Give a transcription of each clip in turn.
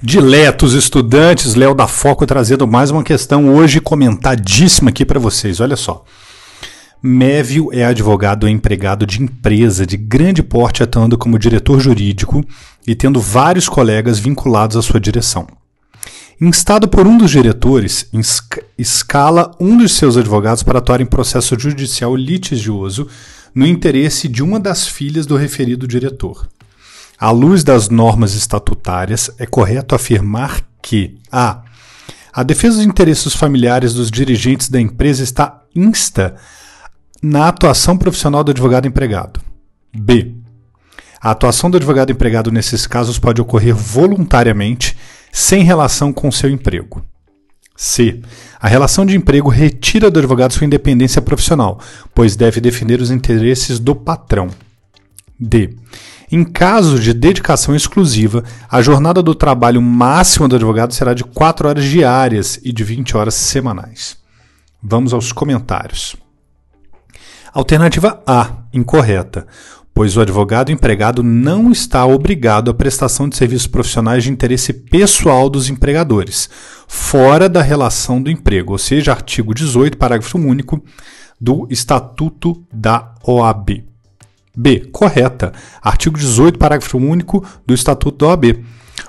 Diletos estudantes, Léo da Foco trazendo mais uma questão hoje comentadíssima aqui para vocês. Olha só. Mévio é advogado empregado de empresa de grande porte atuando como diretor jurídico e tendo vários colegas vinculados à sua direção. Instado por um dos diretores, escala um dos seus advogados para atuar em processo judicial litigioso no interesse de uma das filhas do referido diretor. À luz das normas estatutárias, é correto afirmar que a. A defesa dos interesses familiares dos dirigentes da empresa está insta na atuação profissional do advogado empregado. B. A atuação do advogado empregado nesses casos pode ocorrer voluntariamente, sem relação com seu emprego. C. A relação de emprego retira do advogado sua independência profissional, pois deve defender os interesses do patrão. D. Em caso de dedicação exclusiva, a jornada do trabalho máxima do advogado será de 4 horas diárias e de 20 horas semanais. Vamos aos comentários. Alternativa A, incorreta, pois o advogado empregado não está obrigado à prestação de serviços profissionais de interesse pessoal dos empregadores, fora da relação do emprego, ou seja, artigo 18, parágrafo único do Estatuto da OAB. B. Correta. Artigo 18, parágrafo único do Estatuto da OAB.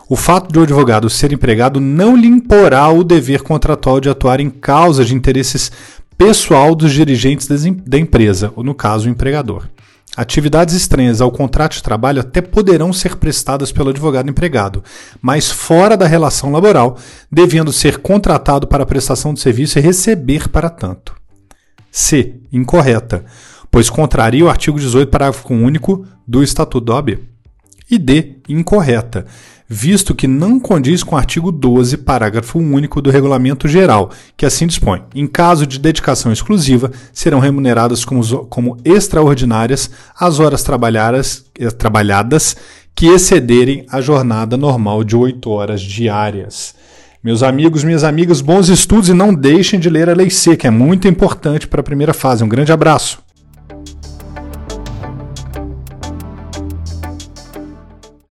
O fato de o advogado ser empregado não lhe imporá o dever contratual de atuar em causa de interesses pessoal dos dirigentes da empresa, ou no caso, o empregador. Atividades estranhas ao contrato de trabalho até poderão ser prestadas pelo advogado empregado, mas fora da relação laboral, devendo ser contratado para prestação de serviço e receber para tanto. C. Incorreta, pois contraria o artigo 18, parágrafo único do Estatuto da OAB. E D. Incorreta, visto que não condiz com o artigo 12, parágrafo único do Regulamento Geral, que assim dispõe: em caso de dedicação exclusiva, serão remuneradas como, como extraordinárias as horas trabalhadas, eh, trabalhadas que excederem a jornada normal de 8 horas diárias. Meus amigos, minhas amigas, bons estudos e não deixem de ler a Lei C, que é muito importante para a primeira fase. Um grande abraço.